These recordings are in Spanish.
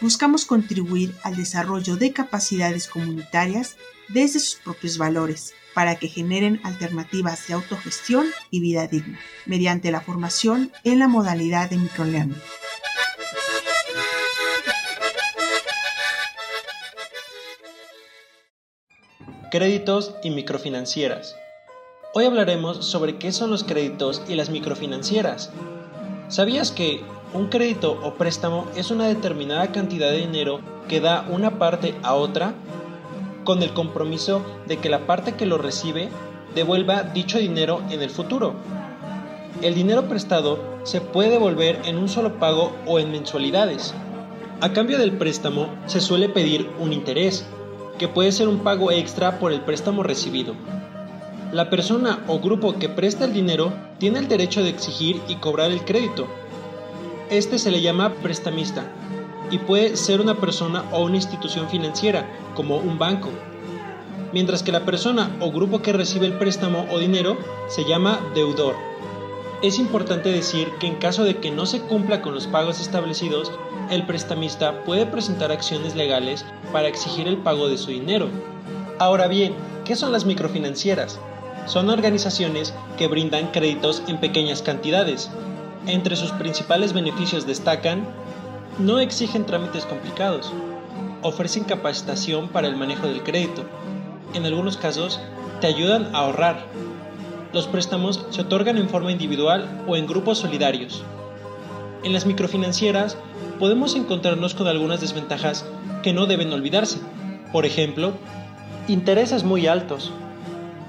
buscamos contribuir al desarrollo de capacidades comunitarias desde sus propios valores para que generen alternativas de autogestión y vida digna, mediante la formación en la modalidad de microlearning. Créditos y microfinancieras. Hoy hablaremos sobre qué son los créditos y las microfinancieras. ¿Sabías que un crédito o préstamo es una determinada cantidad de dinero que da una parte a otra con el compromiso de que la parte que lo recibe devuelva dicho dinero en el futuro. El dinero prestado se puede devolver en un solo pago o en mensualidades. A cambio del préstamo se suele pedir un interés, que puede ser un pago extra por el préstamo recibido. La persona o grupo que presta el dinero tiene el derecho de exigir y cobrar el crédito. Este se le llama prestamista y puede ser una persona o una institución financiera, como un banco. Mientras que la persona o grupo que recibe el préstamo o dinero se llama deudor. Es importante decir que en caso de que no se cumpla con los pagos establecidos, el prestamista puede presentar acciones legales para exigir el pago de su dinero. Ahora bien, ¿qué son las microfinancieras? Son organizaciones que brindan créditos en pequeñas cantidades. Entre sus principales beneficios destacan no exigen trámites complicados. Ofrecen capacitación para el manejo del crédito. En algunos casos, te ayudan a ahorrar. Los préstamos se otorgan en forma individual o en grupos solidarios. En las microfinancieras podemos encontrarnos con algunas desventajas que no deben olvidarse. Por ejemplo, intereses muy altos.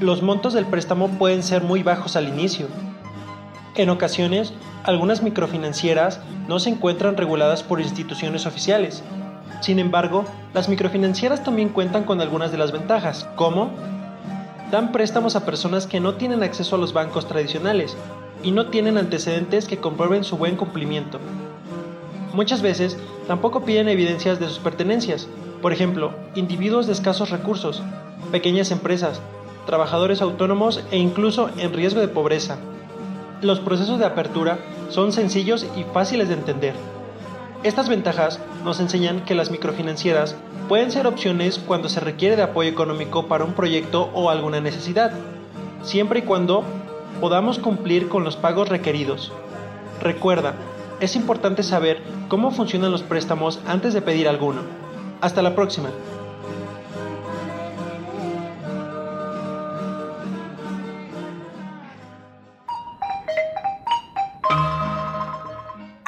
Los montos del préstamo pueden ser muy bajos al inicio. En ocasiones, algunas microfinancieras no se encuentran reguladas por instituciones oficiales. Sin embargo, las microfinancieras también cuentan con algunas de las ventajas, como dan préstamos a personas que no tienen acceso a los bancos tradicionales y no tienen antecedentes que comprueben su buen cumplimiento. Muchas veces tampoco piden evidencias de sus pertenencias, por ejemplo, individuos de escasos recursos, pequeñas empresas, trabajadores autónomos e incluso en riesgo de pobreza. Los procesos de apertura son sencillos y fáciles de entender. Estas ventajas nos enseñan que las microfinancieras pueden ser opciones cuando se requiere de apoyo económico para un proyecto o alguna necesidad, siempre y cuando podamos cumplir con los pagos requeridos. Recuerda, es importante saber cómo funcionan los préstamos antes de pedir alguno. Hasta la próxima.